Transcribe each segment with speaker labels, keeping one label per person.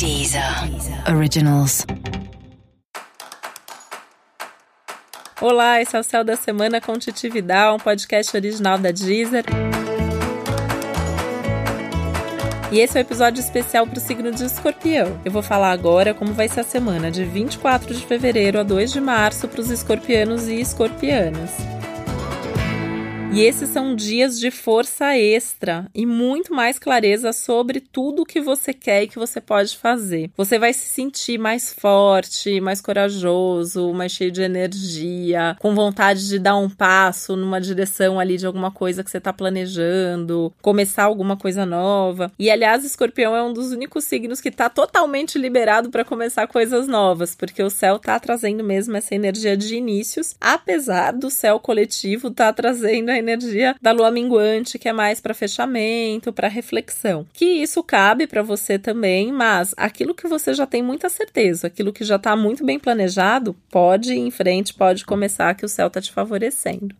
Speaker 1: Deezer Originals.
Speaker 2: Olá, esse é o Céu da Semana com Titi Vidal, um podcast original da Deezer. E esse é o um episódio especial para o signo de escorpião. Eu vou falar agora como vai ser a semana de 24 de fevereiro a 2 de março para os escorpianos e escorpianas. E esses são dias de força extra e muito mais clareza sobre tudo o que você quer e que você pode fazer. Você vai se sentir mais forte, mais corajoso, mais cheio de energia, com vontade de dar um passo numa direção ali de alguma coisa que você está planejando, começar alguma coisa nova. E aliás, Escorpião é um dos únicos signos que está totalmente liberado para começar coisas novas, porque o céu está trazendo mesmo essa energia de inícios, apesar do céu coletivo estar tá trazendo a energia da lua minguante, que é mais para fechamento, para reflexão. Que isso cabe para você também, mas aquilo que você já tem muita certeza, aquilo que já está muito bem planejado, pode ir em frente, pode começar que o céu está te favorecendo.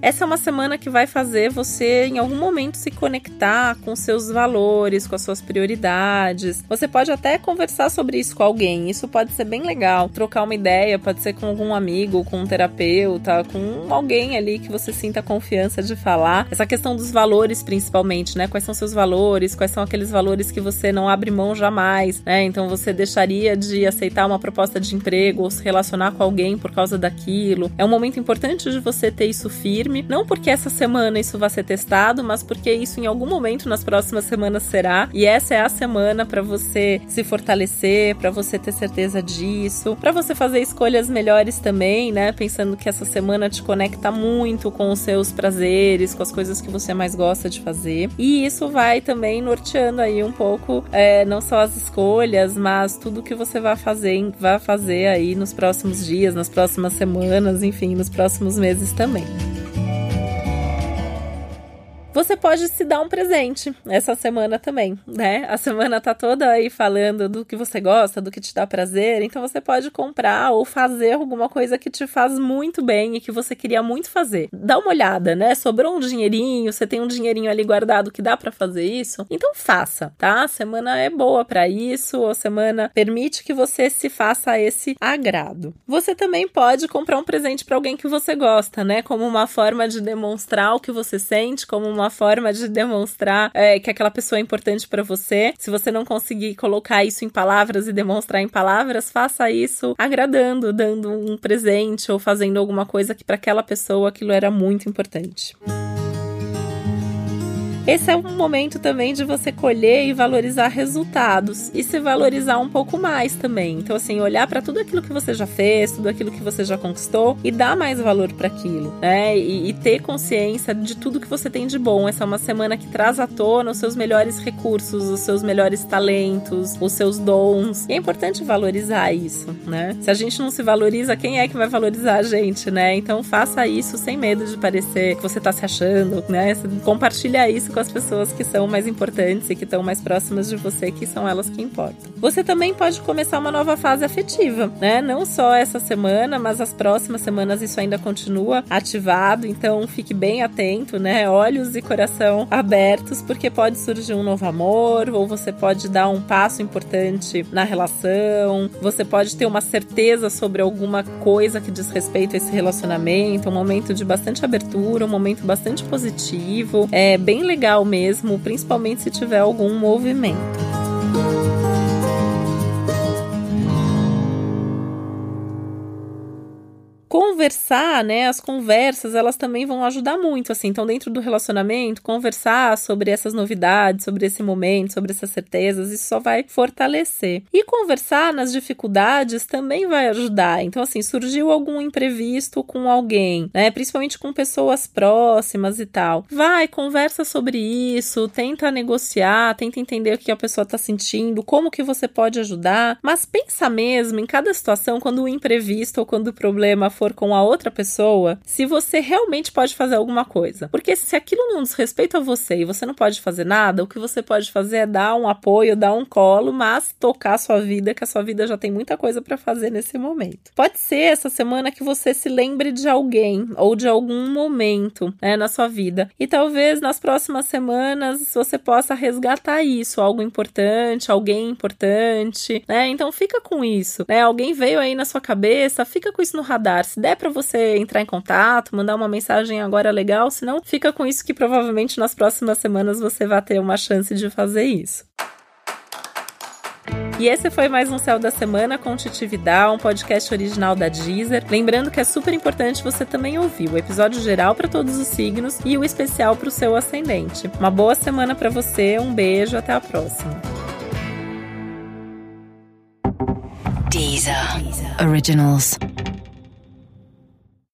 Speaker 2: Essa é uma semana que vai fazer você, em algum momento, se conectar com seus valores, com as suas prioridades. Você pode até conversar sobre isso com alguém, isso pode ser bem legal. Trocar uma ideia, pode ser com algum amigo, com um terapeuta, com alguém ali que você sinta confiança de falar. Essa questão dos valores, principalmente, né? Quais são seus valores, quais são aqueles valores que você não abre mão jamais, né? Então você deixaria de aceitar uma proposta de emprego ou se relacionar com alguém por causa daquilo. É um momento importante de você ter isso firme firme, não porque essa semana isso vai ser testado, mas porque isso em algum momento nas próximas semanas será. E essa é a semana para você se fortalecer, para você ter certeza disso, para você fazer escolhas melhores também, né? Pensando que essa semana te conecta muito com os seus prazeres, com as coisas que você mais gosta de fazer. E isso vai também norteando aí um pouco, é, não só as escolhas, mas tudo que você vai fazer, vai fazer aí nos próximos dias, nas próximas semanas, enfim, nos próximos meses também. Você pode se dar um presente essa semana também, né? A semana tá toda aí falando do que você gosta, do que te dá prazer, então você pode comprar ou fazer alguma coisa que te faz muito bem e que você queria muito fazer. Dá uma olhada, né? Sobrou um dinheirinho, você tem um dinheirinho ali guardado que dá para fazer isso, então faça, tá? A semana é boa para isso, a semana permite que você se faça esse agrado. Você também pode comprar um presente para alguém que você gosta, né? Como uma forma de demonstrar o que você sente, como uma forma de demonstrar é, que aquela pessoa é importante para você. Se você não conseguir colocar isso em palavras e demonstrar em palavras, faça isso agradando, dando um presente ou fazendo alguma coisa que para aquela pessoa aquilo era muito importante. Esse é um momento também de você colher e valorizar resultados e se valorizar um pouco mais também. Então, assim, olhar para tudo aquilo que você já fez, tudo aquilo que você já conquistou e dar mais valor para aquilo, né? E, e, ter consciência de tudo que você tem de bom. Essa é uma semana que traz à tona os seus melhores recursos, os seus melhores talentos, os seus dons. E é importante valorizar isso, né? Se a gente não se valoriza, quem é que vai valorizar a gente, né? Então, faça isso sem medo de parecer que você tá se achando, né? Compartilha isso com as pessoas que são mais importantes e que estão mais próximas de você, que são elas que importam. Você também pode começar uma nova fase afetiva, né? Não só essa semana, mas as próximas semanas isso ainda continua ativado, então fique bem atento, né? Olhos e coração abertos, porque pode surgir um novo amor, ou você pode dar um passo importante na relação, você pode ter uma certeza sobre alguma coisa que diz respeito a esse relacionamento, um momento de bastante abertura, um momento bastante positivo. É bem legal legal mesmo, principalmente se tiver algum movimento. Conversar, né? As conversas, elas também vão ajudar muito, assim. Então, dentro do relacionamento, conversar sobre essas novidades, sobre esse momento, sobre essas certezas, isso só vai fortalecer. E conversar nas dificuldades também vai ajudar. Então, assim, surgiu algum imprevisto com alguém, né? Principalmente com pessoas próximas e tal. Vai, conversa sobre isso, tenta negociar, tenta entender o que a pessoa tá sentindo, como que você pode ajudar, mas pensa mesmo em cada situação quando o imprevisto ou quando o problema for com a outra pessoa se você realmente pode fazer alguma coisa. Porque se aquilo não diz respeito a você e você não pode fazer nada, o que você pode fazer é dar um apoio, dar um colo, mas tocar a sua vida, que a sua vida já tem muita coisa para fazer nesse momento. Pode ser essa semana que você se lembre de alguém ou de algum momento né, na sua vida. E talvez nas próximas semanas você possa resgatar isso, algo importante, alguém importante, né? Então fica com isso, né? Alguém veio aí na sua cabeça, fica com isso no radar. Se der para você entrar em contato, mandar uma mensagem agora legal, se não, fica com isso que provavelmente nas próximas semanas você vai ter uma chance de fazer isso. E esse foi mais um Céu da Semana com Titividade, um podcast original da Deezer. Lembrando que é super importante você também ouvir o episódio geral para todos os signos e o especial para o seu ascendente. Uma boa semana para você, um beijo, até a próxima.
Speaker 1: Deezer. Originals.